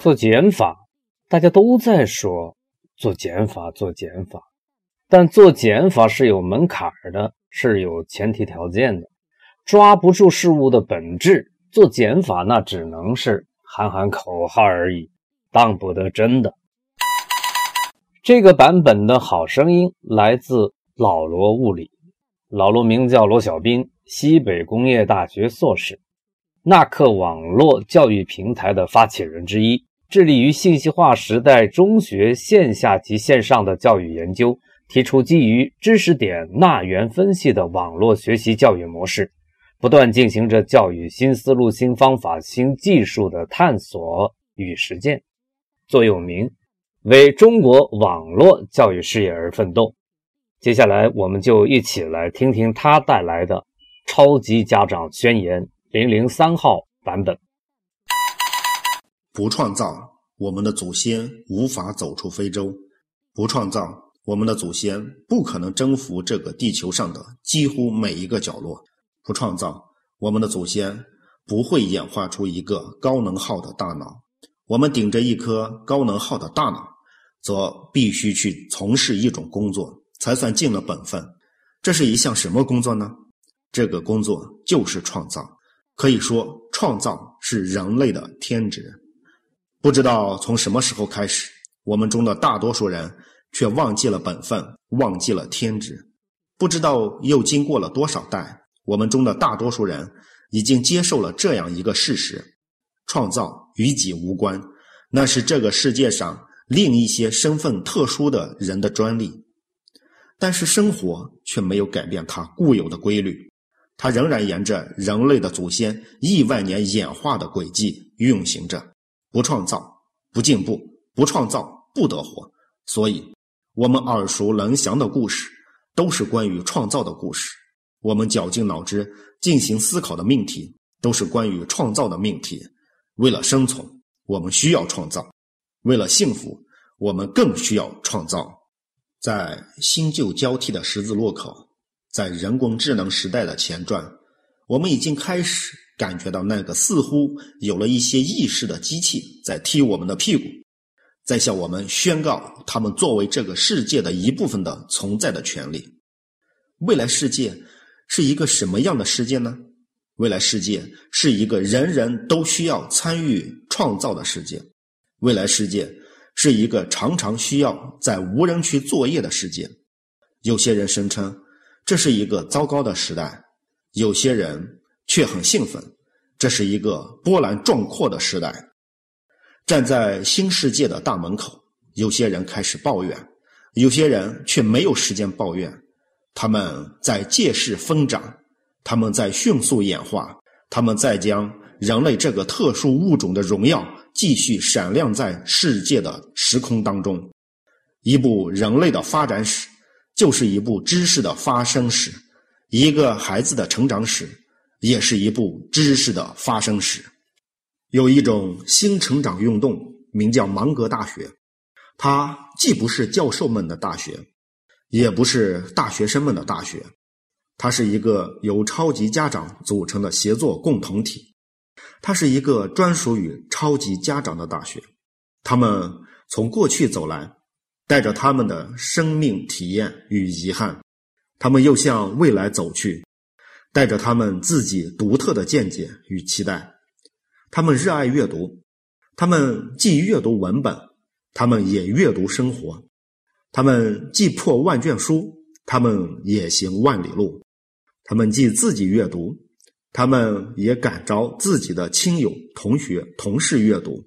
做减法，大家都在说做减法，做减法，但做减法是有门槛的，是有前提条件的。抓不住事物的本质，做减法那只能是喊喊口号而已，当不得真的。这个版本的好声音来自老罗物理，老罗名叫罗小斌，西北工业大学硕士，纳克网络教育平台的发起人之一。致力于信息化时代中学线下及线上的教育研究，提出基于知识点纳元分析的网络学习教育模式，不断进行着教育新思路、新方法、新技术的探索与实践，座右铭为中国网络教育事业而奋斗。接下来，我们就一起来听听他带来的《超级家长宣言》零零三号版本。不创造，我们的祖先无法走出非洲；不创造，我们的祖先不可能征服这个地球上的几乎每一个角落；不创造，我们的祖先不会演化出一个高能耗的大脑。我们顶着一颗高能耗的大脑，则必须去从事一种工作，才算尽了本分。这是一项什么工作呢？这个工作就是创造。可以说，创造是人类的天职。不知道从什么时候开始，我们中的大多数人却忘记了本分，忘记了天职。不知道又经过了多少代，我们中的大多数人已经接受了这样一个事实：创造与己无关，那是这个世界上另一些身份特殊的人的专利。但是生活却没有改变它固有的规律，它仍然沿着人类的祖先亿万年演化的轨迹运行着。不创造，不进步；不创造，不得活。所以，我们耳熟能详的故事，都是关于创造的故事；我们绞尽脑汁进行思考的命题，都是关于创造的命题。为了生存，我们需要创造；为了幸福，我们更需要创造。在新旧交替的十字路口，在人工智能时代的前传，我们已经开始。感觉到那个似乎有了一些意识的机器在踢我们的屁股，在向我们宣告他们作为这个世界的一部分的存在的权利。未来世界是一个什么样的世界呢？未来世界是一个人人都需要参与创造的世界。未来世界是一个常常需要在无人区作业的世界。有些人声称这是一个糟糕的时代，有些人。却很兴奋，这是一个波澜壮阔的时代。站在新世界的大门口，有些人开始抱怨，有些人却没有时间抱怨。他们在借势疯长，他们在迅速演化，他们在将人类这个特殊物种的荣耀继续闪亮在世界的时空当中。一部人类的发展史，就是一部知识的发生史，一个孩子的成长史。也是一部知识的发生史。有一种新成长运动，名叫芒格大学。它既不是教授们的大学，也不是大学生们的大学，它是一个由超级家长组成的协作共同体。它是一个专属于超级家长的大学。他们从过去走来，带着他们的生命体验与遗憾，他们又向未来走去。带着他们自己独特的见解与期待，他们热爱阅读，他们既阅读文本，他们也阅读生活，他们既破万卷书，他们也行万里路，他们既自己阅读，他们也感召自己的亲友、同学、同事阅读，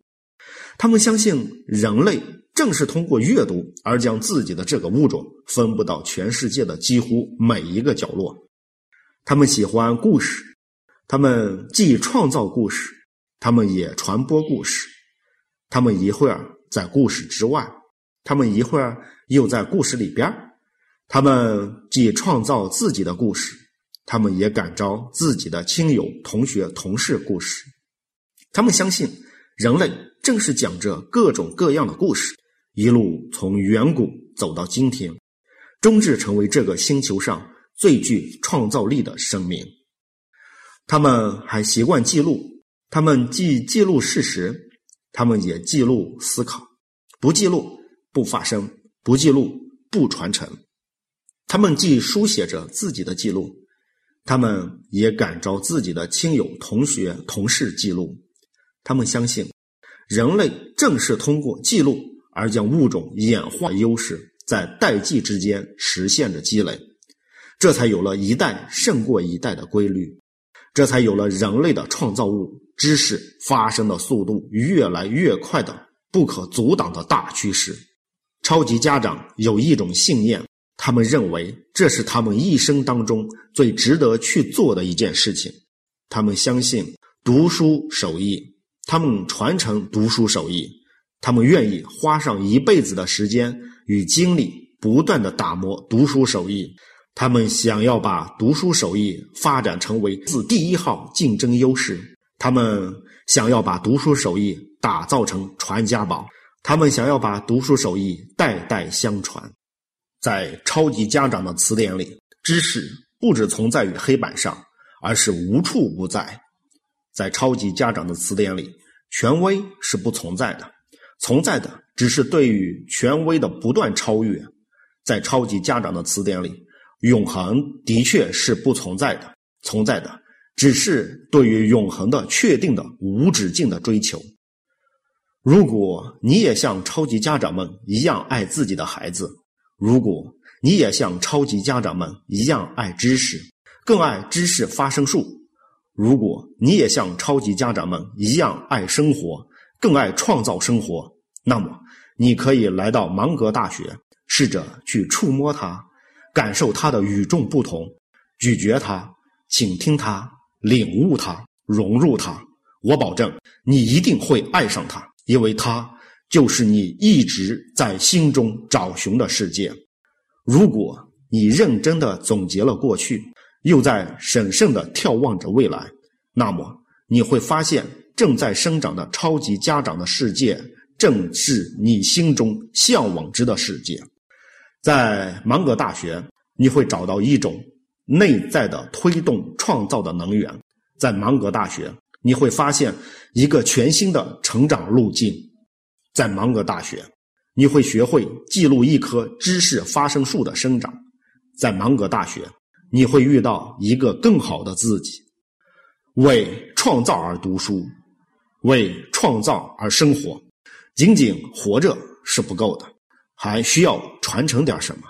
他们相信人类正是通过阅读而将自己的这个物种分布到全世界的几乎每一个角落。他们喜欢故事，他们既创造故事，他们也传播故事。他们一会儿在故事之外，他们一会儿又在故事里边他们既创造自己的故事，他们也感召自己的亲友、同学、同事故事。他们相信人类正是讲着各种各样的故事，一路从远古走到今天，终至成为这个星球上。最具创造力的生命，他们还习惯记录。他们既记录事实，他们也记录思考，不记录不发生，不记录不传承。他们既书写着自己的记录，他们也感召自己的亲友、同学、同事记录。他们相信，人类正是通过记录而将物种演化优势在代际之间实现着积累，这才有了一代胜过一代的规律，这才有了人类的创造物知识发生的速度越来越快的不可阻挡的大趋势。超级家长有一种信念。他们认为这是他们一生当中最值得去做的一件事情。他们相信读书手艺，他们传承读书手艺，他们愿意花上一辈子的时间与精力，不断的打磨读书手艺。他们想要把读书手艺发展成为自第一号竞争优势。他们想要把读书手艺打造成传家宝。他们想要把读书手艺代代相传。在超级家长的词典里，知识不只存在于黑板上，而是无处不在。在超级家长的词典里，权威是不存在的，存在的只是对于权威的不断超越。在超级家长的词典里，永恒的确是不存在的，存在的只是对于永恒的确定的无止境的追求。如果你也像超级家长们一样爱自己的孩子，如果你也像超级家长们一样爱知识，更爱知识发生术；如果你也像超级家长们一样爱生活，更爱创造生活，那么你可以来到芒格大学，试着去触摸它，感受它的与众不同，咀嚼它，倾听它，领悟它，融入它。我保证，你一定会爱上它，因为它。就是你一直在心中找寻的世界。如果你认真的总结了过去，又在审慎的眺望着未来，那么你会发现，正在生长的超级家长的世界，正是你心中向往之的世界。在芒格大学，你会找到一种内在的推动创造的能源。在芒格大学，你会发现一个全新的成长路径。在芒格大学，你会学会记录一棵知识发生树的生长。在芒格大学，你会遇到一个更好的自己。为创造而读书，为创造而生活。仅仅活着是不够的，还需要传承点什么。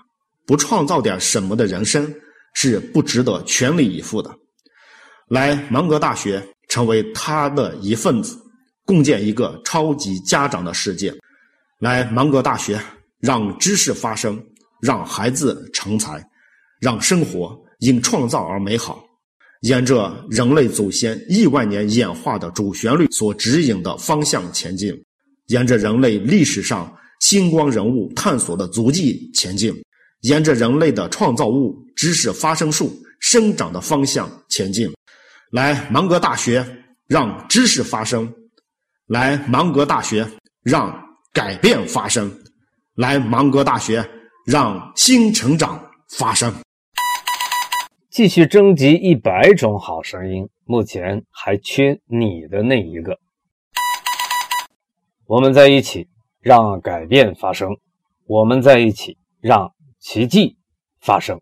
不创造点什么的人生是不值得全力以赴的。来芒格大学，成为他的一份子。共建一个超级家长的世界，来芒格大学，让知识发生，让孩子成才，让生活因创造而美好，沿着人类祖先亿万年演化的主旋律所指引的方向前进，沿着人类历史上星光人物探索的足迹前进，沿着人类的创造物知识发生树生长的方向前进，来芒格大学，让知识发生。来芒格大学，让改变发生；来芒格大学，让新成长发生。继续征集一百种好声音，目前还缺你的那一个。我们在一起，让改变发生；我们在一起，让奇迹发生。